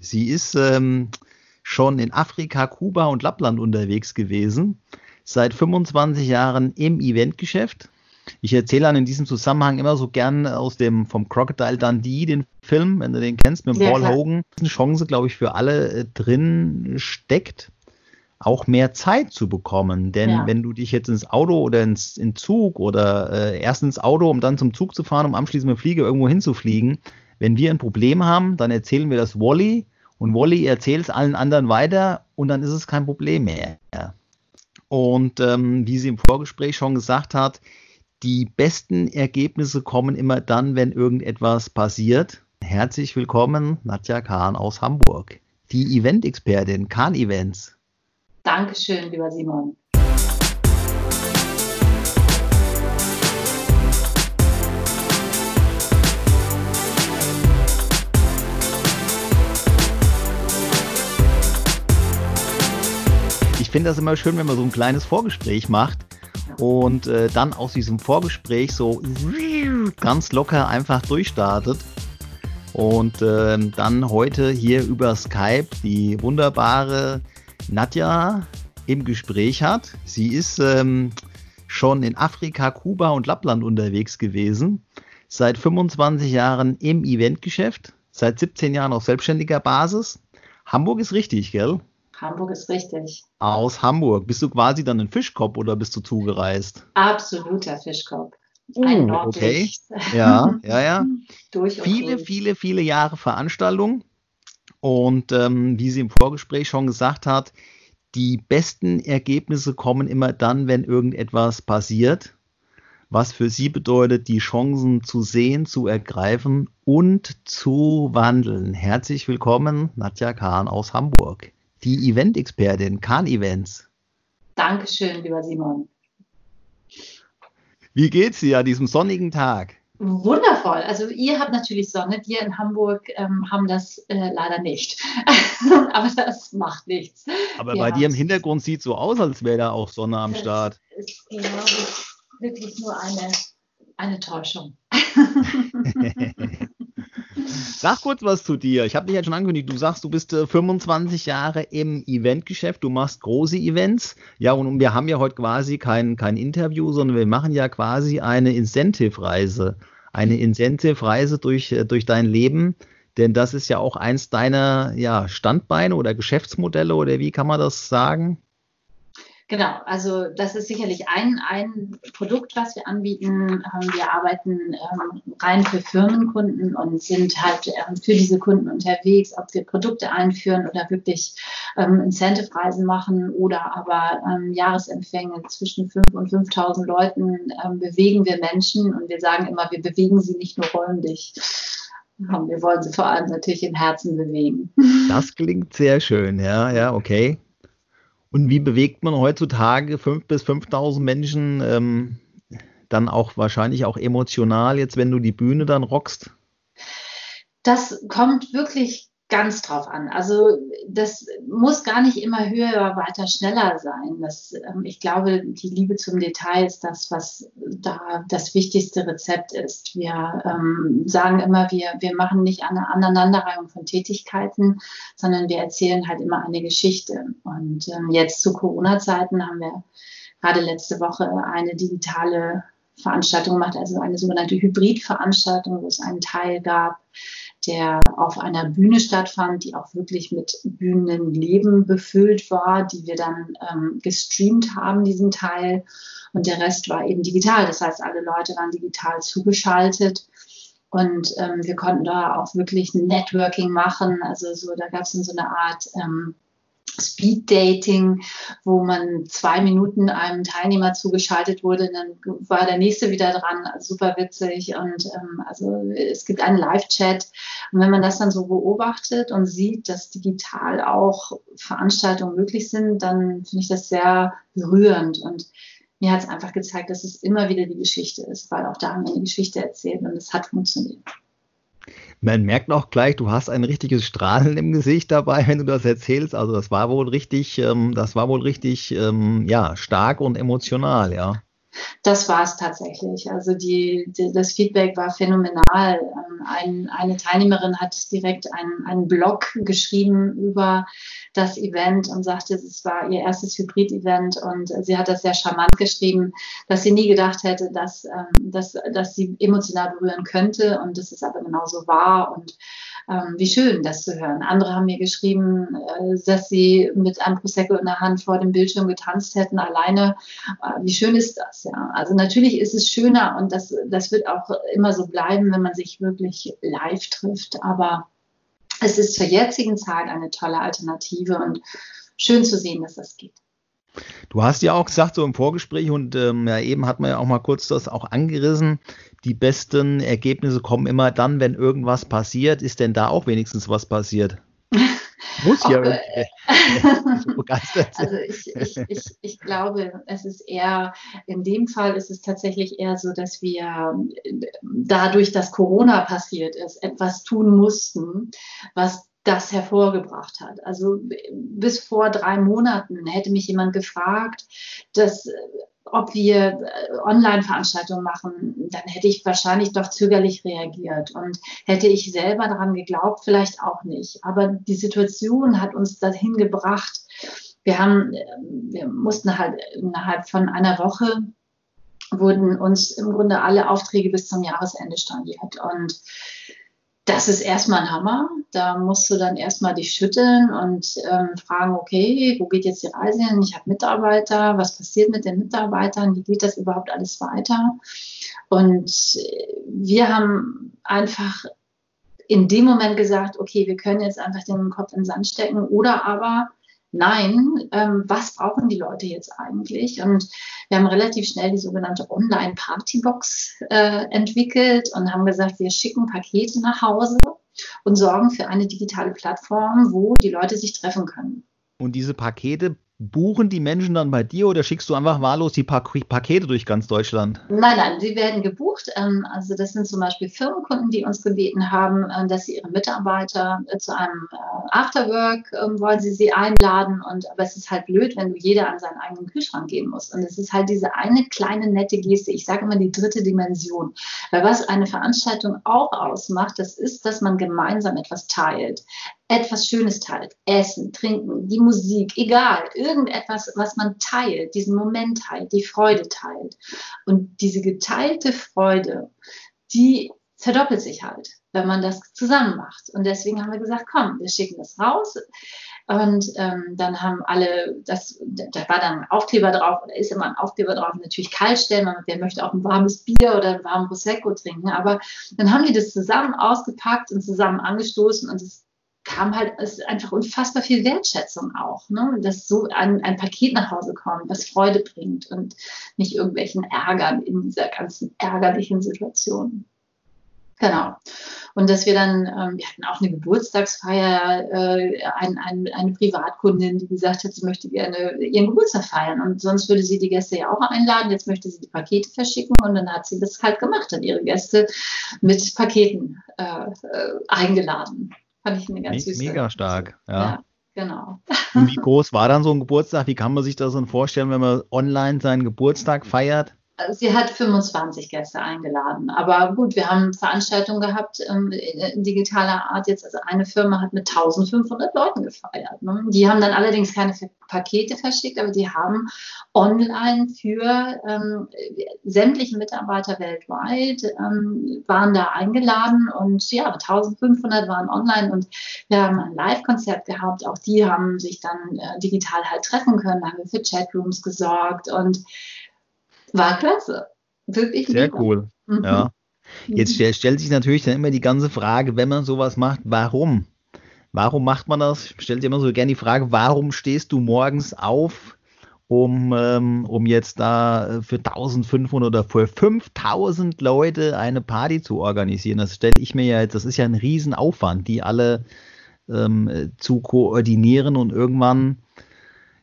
Sie ist ähm, schon in Afrika, Kuba und Lappland unterwegs gewesen, seit 25 Jahren im Eventgeschäft. Ich erzähle dann in diesem Zusammenhang immer so gern aus dem vom Crocodile Dundee, den Film, wenn du den kennst, mit ja, Paul klar. Hogan. Eine Chance, glaube ich, für alle äh, drin steckt, auch mehr Zeit zu bekommen. Denn ja. wenn du dich jetzt ins Auto oder ins in Zug oder äh, erst ins Auto, um dann zum Zug zu fahren, um anschließend mit Flieger irgendwo hinzufliegen, wenn wir ein Problem haben, dann erzählen wir das Wally und Wally erzählt es allen anderen weiter und dann ist es kein Problem mehr. Und ähm, wie sie im Vorgespräch schon gesagt hat, die besten Ergebnisse kommen immer dann, wenn irgendetwas passiert. Herzlich willkommen, Nadja Kahn aus Hamburg, die Event-Expertin Kahn Events. Dankeschön, lieber Simon. Finde das immer schön, wenn man so ein kleines Vorgespräch macht und äh, dann aus diesem Vorgespräch so ganz locker einfach durchstartet. Und äh, dann heute hier über Skype die wunderbare Nadja im Gespräch hat. Sie ist ähm, schon in Afrika, Kuba und Lappland unterwegs gewesen. Seit 25 Jahren im Eventgeschäft, seit 17 Jahren auf selbstständiger Basis. Hamburg ist richtig, gell? Hamburg ist richtig. Aus Hamburg. Bist du quasi dann ein Fischkopf oder bist du zugereist? Absoluter Fischkopf. Uh, ein okay. Ja, ja, ja. durch viele, durch. viele, viele Jahre Veranstaltung. Und ähm, wie sie im Vorgespräch schon gesagt hat, die besten Ergebnisse kommen immer dann, wenn irgendetwas passiert, was für sie bedeutet, die Chancen zu sehen, zu ergreifen und zu wandeln. Herzlich willkommen, Nadja Kahn aus Hamburg die Event-Expertin, Kahn Events. Dankeschön, lieber Simon. Wie geht's dir an diesem sonnigen Tag? Wundervoll. Also ihr habt natürlich Sonne, wir in Hamburg ähm, haben das äh, leider nicht. Aber das macht nichts. Aber wir bei dir im Hintergrund sieht so aus, als wäre da auch Sonne am Start. Das ist, glaube ich, wirklich nur eine, eine Täuschung. Sag kurz was zu dir. Ich habe dich ja schon angekündigt. Du sagst, du bist äh, 25 Jahre im Eventgeschäft. Du machst große Events. Ja, und wir haben ja heute quasi kein, kein Interview, sondern wir machen ja quasi eine Incentive-Reise. Eine Incentive-Reise durch, äh, durch dein Leben. Denn das ist ja auch eins deiner ja, Standbeine oder Geschäftsmodelle oder wie kann man das sagen? Genau, also das ist sicherlich ein, ein Produkt, was wir anbieten. Ähm, wir arbeiten ähm, rein für Firmenkunden und sind halt ähm, für diese Kunden unterwegs, ob wir Produkte einführen oder wirklich Incentive-Reisen machen oder aber Jahresempfänge zwischen 5 und 5.000 Leuten bewegen wir Menschen und wir sagen immer, wir bewegen sie nicht nur räumlich. Wir wollen sie vor allem natürlich im Herzen bewegen. Das klingt sehr schön, ja, ja, okay. Und wie bewegt man heutzutage 5.000 bis 5.000 Menschen ähm, dann auch wahrscheinlich auch emotional, jetzt wenn du die Bühne dann rockst? Das kommt wirklich ganz drauf an. Also das muss gar nicht immer höher, weiter, schneller sein. Das, ähm, ich glaube, die Liebe zum Detail ist das, was da das wichtigste Rezept ist. Wir ähm, sagen immer, wir, wir machen nicht eine Aneinanderreihung von Tätigkeiten, sondern wir erzählen halt immer eine Geschichte. Und ähm, jetzt zu Corona-Zeiten haben wir gerade letzte Woche eine digitale Veranstaltung gemacht, also eine sogenannte Hybridveranstaltung, wo es einen Teil gab, der auf einer Bühne stattfand, die auch wirklich mit Bühnenleben befüllt war, die wir dann ähm, gestreamt haben, diesen Teil. Und der Rest war eben digital. Das heißt, alle Leute waren digital zugeschaltet. Und ähm, wir konnten da auch wirklich Networking machen. Also so, da gab es dann so eine Art ähm, Speed Dating, wo man zwei Minuten einem Teilnehmer zugeschaltet wurde, dann war der nächste wieder dran, super witzig. Und ähm, also es gibt einen Live-Chat. Und wenn man das dann so beobachtet und sieht, dass digital auch Veranstaltungen möglich sind, dann finde ich das sehr berührend. Und mir hat es einfach gezeigt, dass es immer wieder die Geschichte ist, weil auch da haben wir eine Geschichte erzählt und es hat funktioniert. Man merkt auch gleich, du hast ein richtiges Strahlen im Gesicht dabei, wenn du das erzählst. Also das war wohl richtig, ähm, das war wohl richtig, ähm, ja, stark und emotional, ja. Das war es tatsächlich. Also die, die, das Feedback war phänomenal. Ähm, ein, eine Teilnehmerin hat direkt einen, einen Blog geschrieben über das Event und sagte, es war ihr erstes Hybrid-Event und sie hat das sehr charmant geschrieben, dass sie nie gedacht hätte, dass, ähm, dass, dass sie emotional berühren könnte und dass es aber genauso war und ähm, wie schön, das zu hören. Andere haben mir geschrieben, äh, dass sie mit einem Prosecco in der Hand vor dem Bildschirm getanzt hätten, alleine. Äh, wie schön ist das? Ja? Also natürlich ist es schöner und das, das wird auch immer so bleiben, wenn man sich wirklich live trifft. Aber es ist zur jetzigen Zeit eine tolle Alternative und schön zu sehen, dass das geht. Du hast ja auch gesagt, so im Vorgespräch und ähm, ja, eben hat man ja auch mal kurz das auch angerissen, die besten Ergebnisse kommen immer dann, wenn irgendwas passiert. Ist denn da auch wenigstens was passiert? Muss ja. Äh, also ich, ich, ich, ich glaube, es ist eher, in dem Fall ist es tatsächlich eher so, dass wir dadurch, dass Corona passiert ist, etwas tun mussten, was das hervorgebracht hat. Also bis vor drei Monaten hätte mich jemand gefragt, dass ob wir äh, Online-Veranstaltungen machen, dann hätte ich wahrscheinlich doch zögerlich reagiert und hätte ich selber daran geglaubt, vielleicht auch nicht. Aber die Situation hat uns dahin gebracht. Wir haben, äh, wir mussten halt innerhalb von einer Woche wurden uns im Grunde alle Aufträge bis zum Jahresende storniert und das ist erstmal ein Hammer. Da musst du dann erstmal dich schütteln und ähm, fragen, okay, wo geht jetzt die Reise hin? Ich habe Mitarbeiter, was passiert mit den Mitarbeitern? Wie geht das überhaupt alles weiter? Und wir haben einfach in dem Moment gesagt, okay, wir können jetzt einfach den Kopf in den Sand stecken oder aber nein, ähm, was brauchen die Leute jetzt eigentlich? Und wir haben relativ schnell die sogenannte Online-Partybox äh, entwickelt und haben gesagt, wir schicken Pakete nach Hause und sorgen für eine digitale Plattform, wo die Leute sich treffen können. Und diese Pakete buchen die Menschen dann bei dir oder schickst du einfach wahllos die pa Pakete durch ganz Deutschland? Nein, nein, sie werden gebucht. Ähm, also das sind zum Beispiel Firmenkunden, die uns gebeten haben, äh, dass sie ihre Mitarbeiter äh, zu einem äh, Afterwork ähm, wollen sie sie einladen. Und aber es ist halt blöd, wenn du jeder an seinen eigenen Kühlschrank gehen musst. Und es ist halt diese eine kleine nette Geste. Ich sage immer die dritte Dimension. Weil was eine Veranstaltung auch ausmacht, das ist, dass man gemeinsam etwas teilt etwas Schönes teilt. Essen, trinken, die Musik, egal, irgendetwas, was man teilt, diesen Moment teilt, die Freude teilt. Und diese geteilte Freude, die verdoppelt sich halt, wenn man das zusammen macht. Und deswegen haben wir gesagt, komm, wir schicken das raus. Und ähm, dann haben alle, das, da war dann ein Aufkleber drauf, oder ist immer ein Aufkleber drauf, natürlich kalt stellen, wer möchte auch ein warmes Bier oder einen warmen Prosecco trinken. Aber dann haben die das zusammen ausgepackt und zusammen angestoßen und es kam halt einfach unfassbar viel Wertschätzung auch, ne? dass so ein, ein Paket nach Hause kommt, was Freude bringt und nicht irgendwelchen Ärgern in dieser ganzen ärgerlichen Situation. Genau. Und dass wir dann, ähm, wir hatten auch eine Geburtstagsfeier, äh, ein, ein, eine Privatkundin, die gesagt hat, sie möchte gerne ihren Geburtstag feiern. Und sonst würde sie die Gäste ja auch einladen. Jetzt möchte sie die Pakete verschicken. Und dann hat sie das halt gemacht, hat ihre Gäste mit Paketen äh, äh, eingeladen. Fand ich eine ganz süße. Mega stark, ja. ja. Genau. Und wie groß war dann so ein Geburtstag? Wie kann man sich das dann vorstellen, wenn man online seinen Geburtstag feiert? Sie hat 25 Gäste eingeladen. Aber gut, wir haben Veranstaltungen gehabt ähm, in digitaler Art. Jetzt, also eine Firma hat mit 1500 Leuten gefeiert. Ne? Die haben dann allerdings keine Pakete verschickt, aber die haben online für ähm, sämtliche Mitarbeiter weltweit ähm, waren da eingeladen und ja, 1500 waren online und wir haben ein Live-Konzert gehabt. Auch die haben sich dann äh, digital halt treffen können. Da haben wir für Chatrooms gesorgt und war klasse. Wirklich Sehr lieber. cool. Mhm. Ja. Jetzt mhm. stellt sich natürlich dann immer die ganze Frage, wenn man sowas macht, warum? Warum macht man das? Stellt sich immer so gerne die Frage, warum stehst du morgens auf, um, ähm, um jetzt da für 1500 oder für 5000 Leute eine Party zu organisieren? Das stelle ich mir ja jetzt, das ist ja ein Riesenaufwand, die alle ähm, zu koordinieren und irgendwann,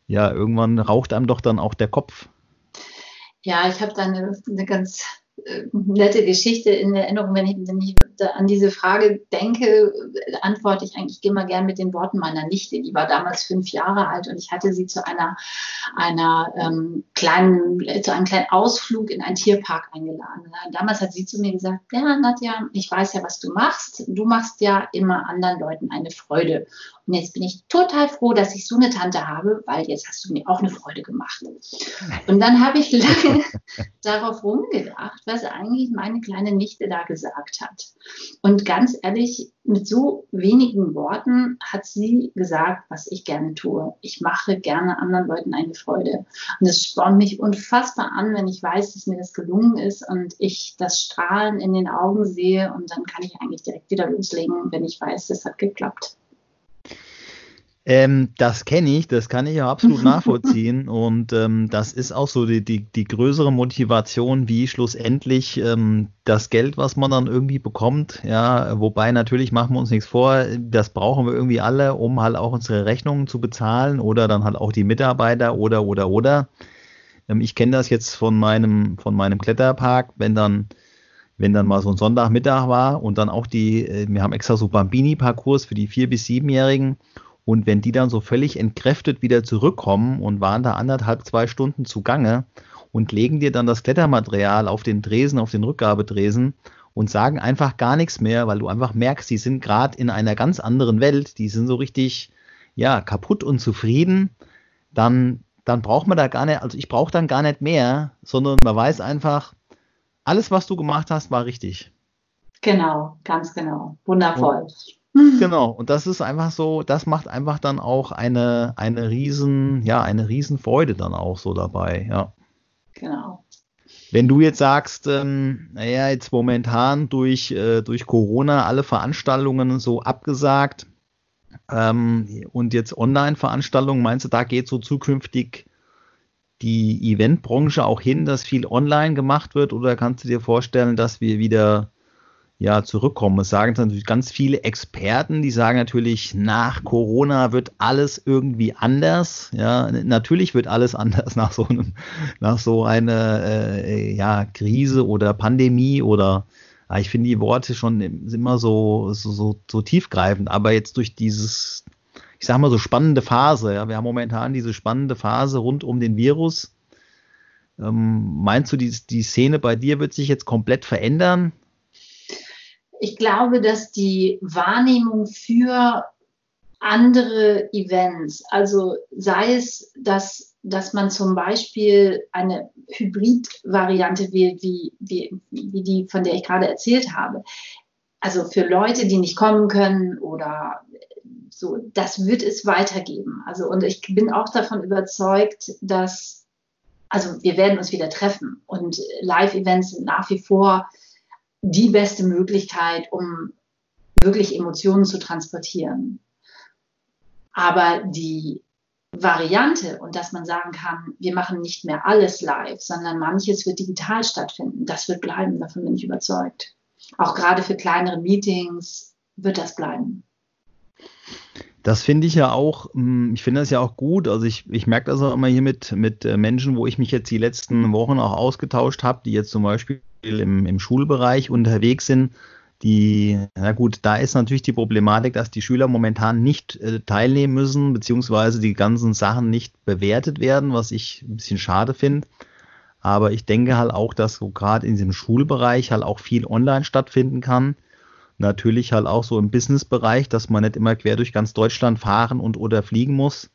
ja, irgendwann raucht einem doch dann auch der Kopf. Ja, ich habe da eine, eine ganz äh, nette Geschichte in Erinnerung, wenn ich, wenn ich an diese Frage denke, antworte ich eigentlich immer gern mit den Worten meiner Nichte. Die war damals fünf Jahre alt und ich hatte sie zu einer, einer ähm, kleinen, zu einem kleinen Ausflug in einen Tierpark eingeladen. Damals hat sie zu mir gesagt, ja, Nadja, ich weiß ja, was du machst. Du machst ja immer anderen Leuten eine Freude. Und jetzt bin ich total froh, dass ich so eine Tante habe, weil jetzt hast du mir auch eine Freude gemacht. Und dann habe ich lange darauf rumgedacht, was eigentlich meine kleine Nichte da gesagt hat. Und ganz ehrlich, mit so wenigen Worten hat sie gesagt, was ich gerne tue. Ich mache gerne anderen Leuten eine Freude. Und es spornt mich unfassbar an, wenn ich weiß, dass mir das gelungen ist und ich das Strahlen in den Augen sehe. Und dann kann ich eigentlich direkt wieder loslegen, wenn ich weiß, das hat geklappt. Ähm, das kenne ich, das kann ich ja absolut nachvollziehen. Und ähm, das ist auch so die, die, die größere Motivation, wie schlussendlich ähm, das Geld, was man dann irgendwie bekommt, ja, wobei natürlich machen wir uns nichts vor, das brauchen wir irgendwie alle, um halt auch unsere Rechnungen zu bezahlen oder dann halt auch die Mitarbeiter oder oder oder. Ähm, ich kenne das jetzt von meinem, von meinem Kletterpark, wenn dann wenn dann mal so ein Sonntagmittag war und dann auch die, äh, wir haben extra so Bambini-Parcours für die vier- bis siebenjährigen und wenn die dann so völlig entkräftet wieder zurückkommen und waren da anderthalb, zwei Stunden zugange und legen dir dann das Klettermaterial auf den Dresen, auf den Rückgabedresen und sagen einfach gar nichts mehr, weil du einfach merkst, die sind gerade in einer ganz anderen Welt, die sind so richtig, ja, kaputt und zufrieden, dann, dann braucht man da gar nicht, also ich brauche dann gar nicht mehr, sondern man weiß einfach, alles, was du gemacht hast, war richtig. Genau, ganz genau. Wundervoll. Und Genau, und das ist einfach so, das macht einfach dann auch eine, eine riesen, ja, eine riesen Freude dann auch so dabei, ja. Genau. Wenn du jetzt sagst, ähm, naja, jetzt momentan durch, äh, durch Corona alle Veranstaltungen so abgesagt ähm, und jetzt Online-Veranstaltungen, meinst du, da geht so zukünftig die Eventbranche auch hin, dass viel online gemacht wird oder kannst du dir vorstellen, dass wir wieder ja, zurückkommen. Es sagen natürlich ganz viele Experten, die sagen natürlich, nach Corona wird alles irgendwie anders. Ja, natürlich wird alles anders nach so einem, nach so einer äh, ja, Krise oder Pandemie oder ja, ich finde die Worte schon immer so, so, so, so tiefgreifend, aber jetzt durch dieses, ich sag mal so spannende Phase, ja, wir haben momentan diese spannende Phase rund um den Virus. Ähm, meinst du, die, die Szene bei dir wird sich jetzt komplett verändern? Ich glaube, dass die Wahrnehmung für andere Events, also sei es, dass, dass man zum Beispiel eine Hybrid-Variante wählt, wie, wie, wie die, von der ich gerade erzählt habe, also für Leute, die nicht kommen können oder so, das wird es weitergeben. Also, und ich bin auch davon überzeugt, dass, also wir werden uns wieder treffen und Live-Events sind nach wie vor die beste Möglichkeit, um wirklich Emotionen zu transportieren. Aber die Variante und dass man sagen kann, wir machen nicht mehr alles live, sondern manches wird digital stattfinden, das wird bleiben, davon bin ich überzeugt. Auch gerade für kleinere Meetings wird das bleiben. Das finde ich ja auch, hm, ich finde das ja auch gut. Also ich, ich merke das auch immer hier mit, mit äh, Menschen, wo ich mich jetzt die letzten Wochen auch ausgetauscht habe, die jetzt zum Beispiel im, im Schulbereich unterwegs sind, die, na gut, da ist natürlich die Problematik, dass die Schüler momentan nicht äh, teilnehmen müssen, beziehungsweise die ganzen Sachen nicht bewertet werden, was ich ein bisschen schade finde. Aber ich denke halt auch, dass so gerade in diesem Schulbereich halt auch viel online stattfinden kann. Natürlich halt auch so im Businessbereich, dass man nicht immer quer durch ganz Deutschland fahren und oder fliegen muss.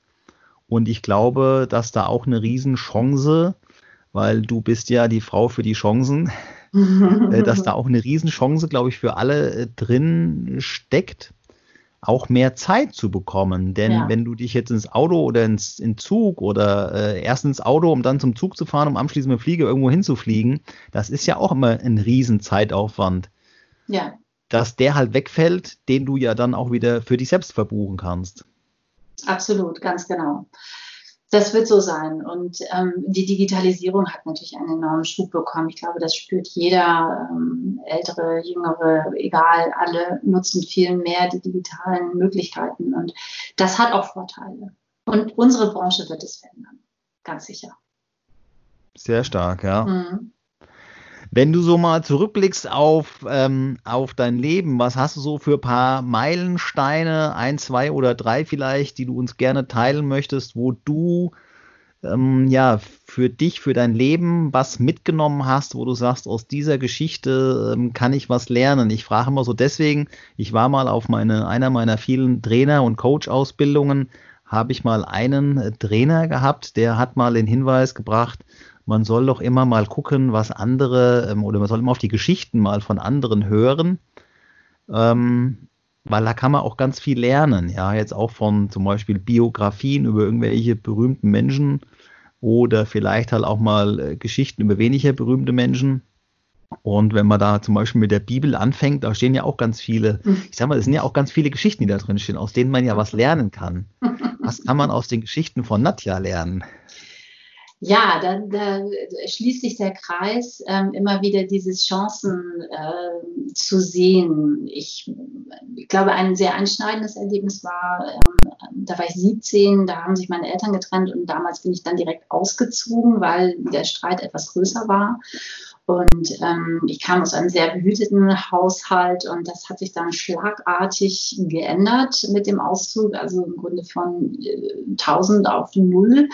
Und ich glaube, dass da auch eine Riesenchance, weil du bist ja die Frau für die Chancen, dass da auch eine Riesenchance, glaube ich, für alle äh, drin steckt, auch mehr Zeit zu bekommen. Denn ja. wenn du dich jetzt ins Auto oder ins in Zug oder äh, erst ins Auto, um dann zum Zug zu fahren, um anschließend mit dem Flieger irgendwo hinzufliegen, das ist ja auch immer ein Riesenzeitaufwand. Ja. Dass der halt wegfällt, den du ja dann auch wieder für dich selbst verbuchen kannst. Absolut, ganz genau. Das wird so sein. Und ähm, die Digitalisierung hat natürlich einen enormen Schub bekommen. Ich glaube, das spürt jeder, ähm, ältere, jüngere, egal, alle nutzen viel mehr die digitalen Möglichkeiten. Und das hat auch Vorteile. Und unsere Branche wird es verändern. Ganz sicher. Sehr stark, ja. Mhm. Wenn du so mal zurückblickst auf, ähm, auf dein Leben, was hast du so für paar Meilensteine, ein, zwei oder drei vielleicht, die du uns gerne teilen möchtest, wo du ähm, ja für dich, für dein Leben was mitgenommen hast, wo du sagst, aus dieser Geschichte ähm, kann ich was lernen. Ich frage immer so deswegen, ich war mal auf meine, einer meiner vielen Trainer- und Coach-Ausbildungen, habe ich mal einen äh, Trainer gehabt, der hat mal den Hinweis gebracht, man soll doch immer mal gucken, was andere, ähm, oder man soll immer auf die Geschichten mal von anderen hören, ähm, weil da kann man auch ganz viel lernen. Ja, jetzt auch von zum Beispiel Biografien über irgendwelche berühmten Menschen oder vielleicht halt auch mal äh, Geschichten über weniger berühmte Menschen. Und wenn man da zum Beispiel mit der Bibel anfängt, da stehen ja auch ganz viele, ich sag mal, es sind ja auch ganz viele Geschichten, die da drin stehen, aus denen man ja was lernen kann. Was kann man aus den Geschichten von Nadja lernen? Ja, da, da schließt sich der Kreis, ähm, immer wieder dieses Chancen äh, zu sehen. Ich, ich, glaube, ein sehr einschneidendes Erlebnis war, ähm, da war ich 17, da haben sich meine Eltern getrennt und damals bin ich dann direkt ausgezogen, weil der Streit etwas größer war. Und ähm, ich kam aus einem sehr behüteten Haushalt und das hat sich dann schlagartig geändert mit dem Auszug, also im Grunde von äh, 1000 auf null.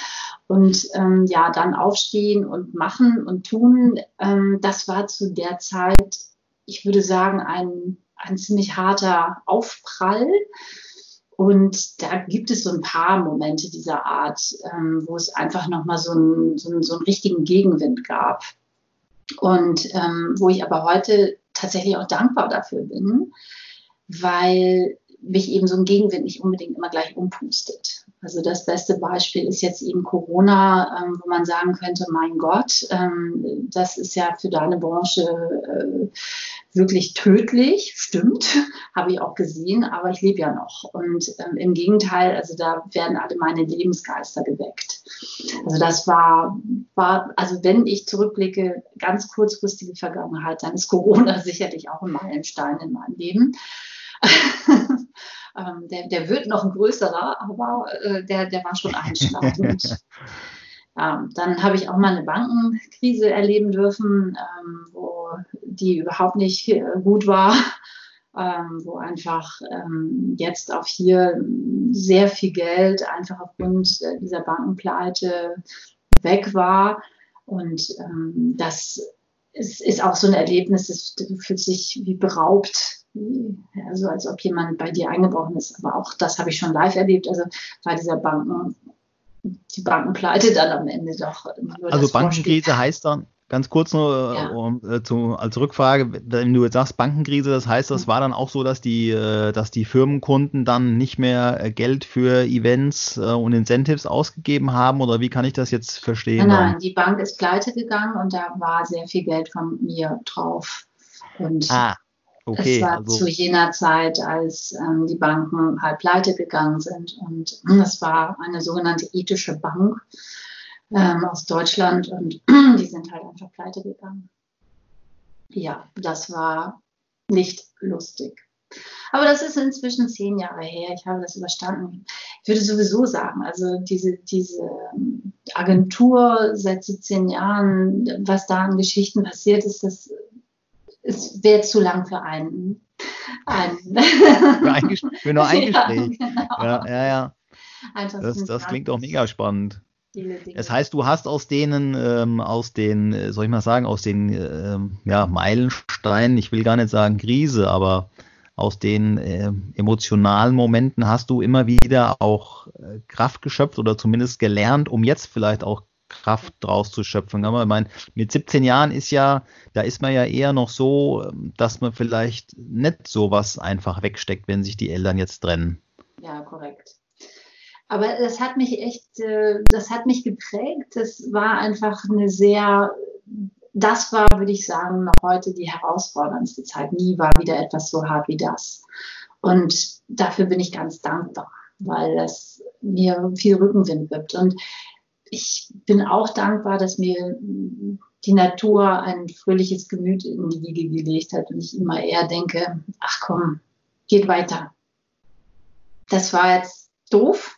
Und ähm, ja, dann aufstehen und machen und tun, ähm, das war zu der Zeit, ich würde sagen, ein, ein ziemlich harter Aufprall. Und da gibt es so ein paar Momente dieser Art, ähm, wo es einfach nochmal so, ein, so, ein, so einen richtigen Gegenwind gab. Und ähm, wo ich aber heute tatsächlich auch dankbar dafür bin, weil mich eben so ein Gegenwind nicht unbedingt immer gleich umpustet. Also das beste Beispiel ist jetzt eben Corona, ähm, wo man sagen könnte, mein Gott, ähm, das ist ja für deine Branche äh, wirklich tödlich, stimmt, habe ich auch gesehen, aber ich lebe ja noch. Und ähm, im Gegenteil, also da werden alle meine Lebensgeister geweckt. Also das war, war, also wenn ich zurückblicke, ganz kurzfristige Vergangenheit, dann ist Corona sicherlich auch ein Meilenstein in meinem Leben. ähm, der, der wird noch ein größerer, aber äh, der, der war schon einschneidend. ähm, dann habe ich auch mal eine Bankenkrise erleben dürfen, ähm, wo die überhaupt nicht äh, gut war. Ähm, wo einfach ähm, jetzt auch hier sehr viel Geld einfach aufgrund äh, dieser Bankenpleite weg war. Und ähm, das ist, ist, auch so ein Erlebnis, das fühlt sich wie beraubt also als ob jemand bei dir eingebrochen ist. Aber auch das habe ich schon live erlebt. Also bei dieser Banken, die Bankenpleite dann am Ende doch. Also Bankenkrise heißt dann, ganz kurz nur ja. um, äh, zu, als Rückfrage, wenn du jetzt sagst Bankenkrise, das heißt, das mhm. war dann auch so, dass die, äh, dass die Firmenkunden dann nicht mehr äh, Geld für Events äh, und Incentives ausgegeben haben oder wie kann ich das jetzt verstehen? Nein, nein, die Bank ist pleite gegangen und da war sehr viel Geld von mir drauf. Und ah. Okay, es war also, zu jener Zeit, als ähm, die Banken halb pleite gegangen sind. Und hm, es war eine sogenannte ethische Bank ähm, aus Deutschland und die sind halt einfach pleite gegangen. Ja, das war nicht lustig. Aber das ist inzwischen zehn Jahre her. Ich habe das überstanden. Ich würde sowieso sagen, also diese, diese ähm, Agentur seit 17 Jahren, was da an Geschichten passiert ist, das es wäre zu lang für einen. einen. für, ein, für nur ein Gespräch. Ja, genau. ja, ja. ja. Das, das klingt auch mega spannend. Das heißt, du hast aus denen, ähm, aus den, äh, soll ich mal sagen, aus den ähm, ja, Meilensteinen, ich will gar nicht sagen Krise, aber aus den äh, emotionalen Momenten hast du immer wieder auch äh, Kraft geschöpft oder zumindest gelernt, um jetzt vielleicht auch Kraft draus zu schöpfen. Aber ich meine, mit 17 Jahren ist ja, da ist man ja eher noch so, dass man vielleicht nicht so was einfach wegsteckt, wenn sich die Eltern jetzt trennen. Ja, korrekt. Aber das hat mich echt, äh, das hat mich geprägt. Das war einfach eine sehr, das war, würde ich sagen, noch heute die herausforderndste Zeit. Nie war wieder etwas so hart wie das. Und dafür bin ich ganz dankbar, weil das mir viel Rückenwind gibt. Und ich bin auch dankbar, dass mir die Natur ein fröhliches Gemüt in die Wiege gelegt hat und ich immer eher denke, ach komm, geht weiter. Das war jetzt doof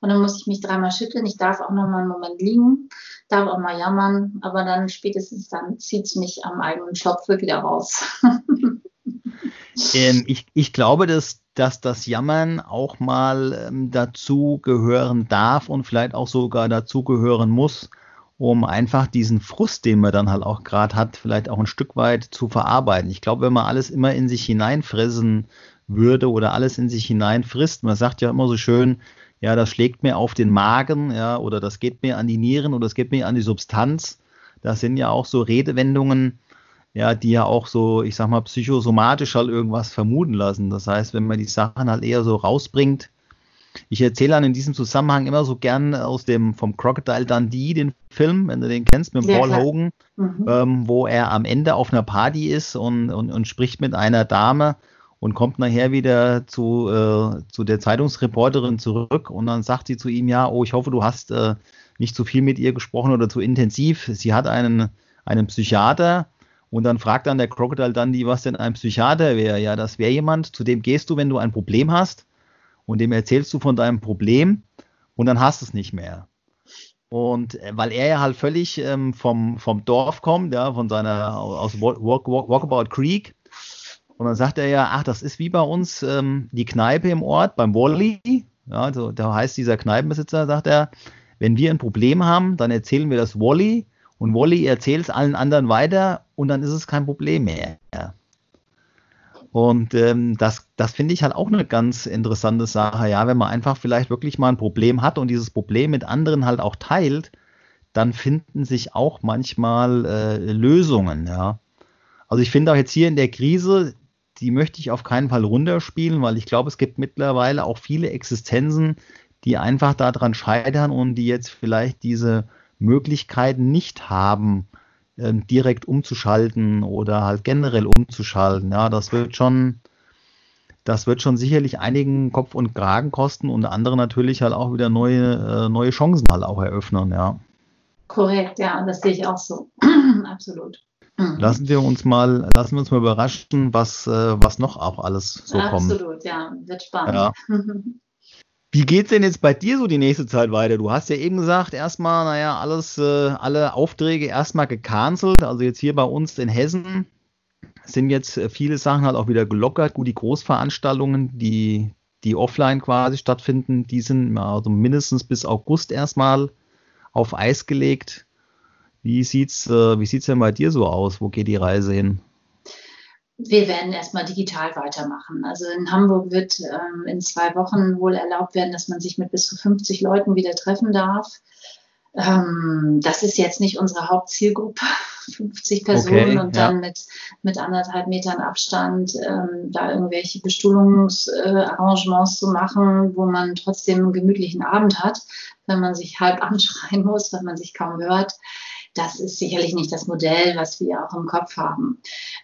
und dann muss ich mich dreimal schütteln. Ich darf auch noch mal einen Moment liegen. darf auch mal jammern, aber dann spätestens dann zieht es mich am eigenen Schopfe wieder raus. ähm, ich, ich glaube, dass, dass das Jammern auch mal ähm, dazu gehören darf und vielleicht auch sogar dazu gehören muss, um einfach diesen Frust, den man dann halt auch gerade hat, vielleicht auch ein Stück weit zu verarbeiten. Ich glaube, wenn man alles immer in sich hineinfressen würde oder alles in sich hineinfrisst, man sagt ja immer so schön, ja, das schlägt mir auf den Magen, ja, oder das geht mir an die Nieren oder das geht mir an die Substanz. Das sind ja auch so Redewendungen, ja, die ja auch so, ich sag mal, psychosomatisch halt irgendwas vermuten lassen. Das heißt, wenn man die Sachen halt eher so rausbringt, ich erzähle dann in diesem Zusammenhang immer so gern aus dem vom Crocodile Dundee den Film, wenn du den kennst, mit ja, Paul klar. Hogan, mhm. ähm, wo er am Ende auf einer Party ist und, und, und spricht mit einer Dame und kommt nachher wieder zu, äh, zu der Zeitungsreporterin zurück und dann sagt sie zu ihm, ja, oh, ich hoffe, du hast äh, nicht zu viel mit ihr gesprochen oder zu intensiv. Sie hat einen, einen Psychiater und dann fragt dann der Crocodile Dundee, was denn ein Psychiater wäre. Ja, das wäre jemand, zu dem gehst du, wenn du ein Problem hast und dem erzählst du von deinem Problem und dann hast du es nicht mehr. Und äh, weil er ja halt völlig ähm, vom, vom Dorf kommt, ja, von seiner aus Walk, Walk, Walkabout Creek, und dann sagt er ja, ach, das ist wie bei uns ähm, die Kneipe im Ort, beim Wally. Ja, also, da heißt dieser Kneipenbesitzer, sagt er, wenn wir ein Problem haben, dann erzählen wir das Wally und Wally erzählt es allen anderen weiter und dann ist es kein Problem mehr. Und ähm, das, das finde ich halt auch eine ganz interessante Sache, ja, wenn man einfach vielleicht wirklich mal ein Problem hat und dieses Problem mit anderen halt auch teilt, dann finden sich auch manchmal äh, Lösungen, ja. Also ich finde auch jetzt hier in der Krise, die möchte ich auf keinen Fall runterspielen, weil ich glaube, es gibt mittlerweile auch viele Existenzen, die einfach daran scheitern und die jetzt vielleicht diese Möglichkeiten nicht haben, ähm, direkt umzuschalten oder halt generell umzuschalten. Ja, das wird schon, das wird schon sicherlich einigen Kopf und Kragen kosten und andere natürlich halt auch wieder neue, äh, neue Chancen halt auch eröffnen, ja. Korrekt, ja, das sehe ich auch so. Absolut. Mhm. Lassen wir uns mal, lassen wir uns mal überraschen, was, äh, was noch auch alles so Absolut, kommt. Absolut, ja, wird spannend. Ja. Wie geht's denn jetzt bei dir so die nächste Zeit weiter? Du hast ja eben gesagt, erstmal, naja, alles, äh, alle Aufträge erstmal gecancelt. Also jetzt hier bei uns in Hessen sind jetzt äh, viele Sachen halt auch wieder gelockert. Gut, die Großveranstaltungen, die, die offline quasi stattfinden, die sind also mindestens bis August erstmal auf Eis gelegt. Wie sieht's, äh, wie sieht's denn bei dir so aus? Wo geht die Reise hin? Wir werden erstmal digital weitermachen. Also in Hamburg wird ähm, in zwei Wochen wohl erlaubt werden, dass man sich mit bis zu 50 Leuten wieder treffen darf. Ähm, das ist jetzt nicht unsere Hauptzielgruppe, 50 Personen okay, und dann mit, mit anderthalb Metern Abstand ähm, da irgendwelche Bestuhlungsarrangements äh, zu machen, wo man trotzdem einen gemütlichen Abend hat, wenn man sich halb anschreien muss, wenn man sich kaum hört das ist sicherlich nicht das Modell, was wir auch im Kopf haben.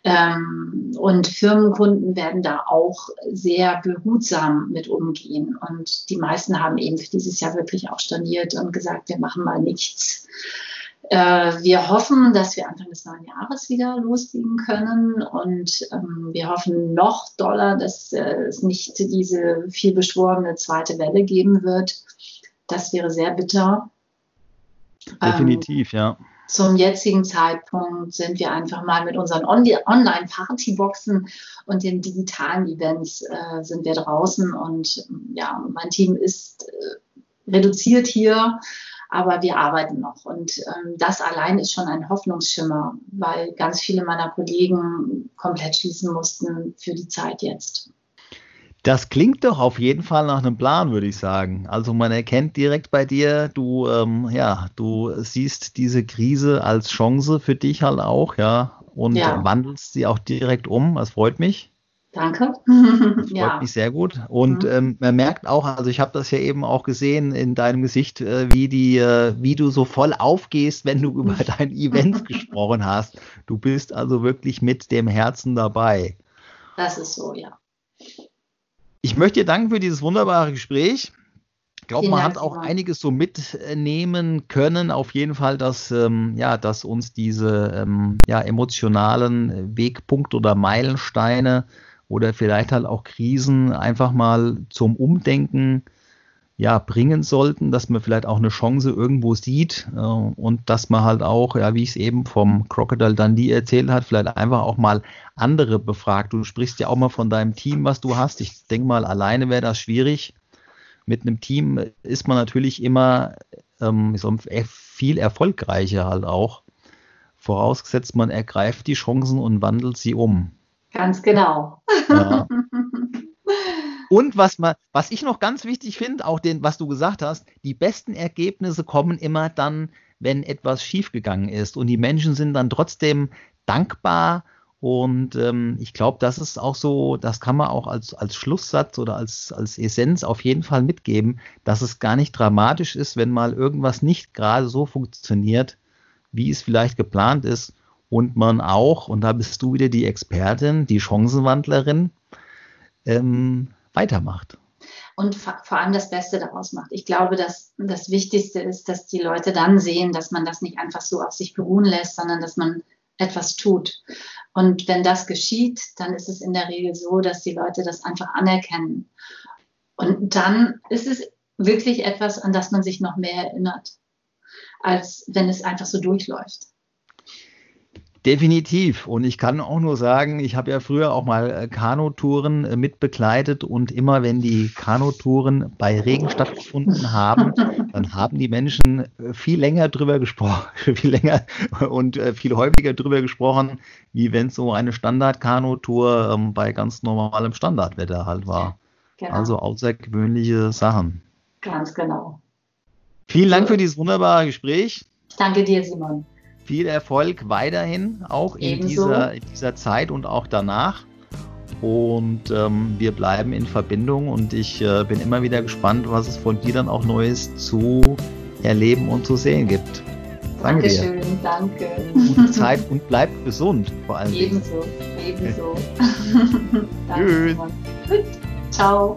Ähm, und Firmenkunden werden da auch sehr behutsam mit umgehen. Und die meisten haben eben für dieses Jahr wirklich auch storniert und gesagt, wir machen mal nichts. Äh, wir hoffen, dass wir Anfang des neuen Jahres wieder loslegen können und ähm, wir hoffen noch doller, dass äh, es nicht diese viel beschworene zweite Welle geben wird. Das wäre sehr bitter. Definitiv, ähm, ja zum jetzigen Zeitpunkt sind wir einfach mal mit unseren Online-Partyboxen und den digitalen Events äh, sind wir draußen und ja, mein Team ist äh, reduziert hier, aber wir arbeiten noch und ähm, das allein ist schon ein Hoffnungsschimmer, weil ganz viele meiner Kollegen komplett schließen mussten für die Zeit jetzt. Das klingt doch auf jeden Fall nach einem Plan, würde ich sagen. Also man erkennt direkt bei dir, du, ähm, ja, du siehst diese Krise als Chance für dich halt auch, ja, und ja. wandelst sie auch direkt um. Das freut mich. Danke. Das freut ja. mich sehr gut. Und mhm. ähm, man merkt auch, also ich habe das ja eben auch gesehen in deinem Gesicht, äh, wie die, äh, wie du so voll aufgehst, wenn du über dein Event gesprochen hast. Du bist also wirklich mit dem Herzen dabei. Das ist so, ja. Ich möchte dir danken für dieses wunderbare Gespräch. Ich glaube, man hat auch einiges so mitnehmen können. Auf jeden Fall, dass, ähm, ja, dass uns diese ähm, ja, emotionalen Wegpunkte oder Meilensteine oder vielleicht halt auch Krisen einfach mal zum Umdenken ja, bringen sollten, dass man vielleicht auch eine Chance irgendwo sieht äh, und dass man halt auch, ja, wie ich es eben vom Crocodile Dundee erzählt hat, vielleicht einfach auch mal andere befragt. Du sprichst ja auch mal von deinem Team, was du hast. Ich denke mal, alleine wäre das schwierig. Mit einem Team ist man natürlich immer ähm, viel erfolgreicher halt auch. Vorausgesetzt, man ergreift die Chancen und wandelt sie um. Ganz genau. Ja. Und was, man, was ich noch ganz wichtig finde, auch den, was du gesagt hast, die besten Ergebnisse kommen immer dann, wenn etwas schiefgegangen ist. Und die Menschen sind dann trotzdem dankbar. Und ähm, ich glaube, das ist auch so, das kann man auch als, als Schlusssatz oder als, als Essenz auf jeden Fall mitgeben, dass es gar nicht dramatisch ist, wenn mal irgendwas nicht gerade so funktioniert, wie es vielleicht geplant ist. Und man auch, und da bist du wieder die Expertin, die Chancenwandlerin, ähm, weitermacht. Und vor allem das Beste daraus macht. Ich glaube, dass das Wichtigste ist, dass die Leute dann sehen, dass man das nicht einfach so auf sich beruhen lässt, sondern dass man etwas tut. Und wenn das geschieht, dann ist es in der Regel so, dass die Leute das einfach anerkennen. Und dann ist es wirklich etwas, an das man sich noch mehr erinnert, als wenn es einfach so durchläuft. Definitiv. Und ich kann auch nur sagen, ich habe ja früher auch mal äh, Kanutouren äh, mitbegleitet und immer wenn die Kanutouren bei Regen stattgefunden haben, dann haben die Menschen äh, viel länger drüber gesprochen, viel länger und viel häufiger drüber gesprochen, wie wenn so eine Standard-Kanutour ähm, bei ganz normalem Standardwetter halt war. Genau. Also außergewöhnliche Sachen. Ganz genau. Vielen Dank für dieses wunderbare Gespräch. Danke dir, Simon viel Erfolg weiterhin, auch in dieser, in dieser Zeit und auch danach. Und ähm, wir bleiben in Verbindung und ich äh, bin immer wieder gespannt, was es von dir dann auch Neues zu erleben und zu sehen gibt. Danke Dankeschön, dir. danke. Gute Zeit und bleib gesund vor allem. Ebenso, ebenso. Tschüss. Gut, ciao.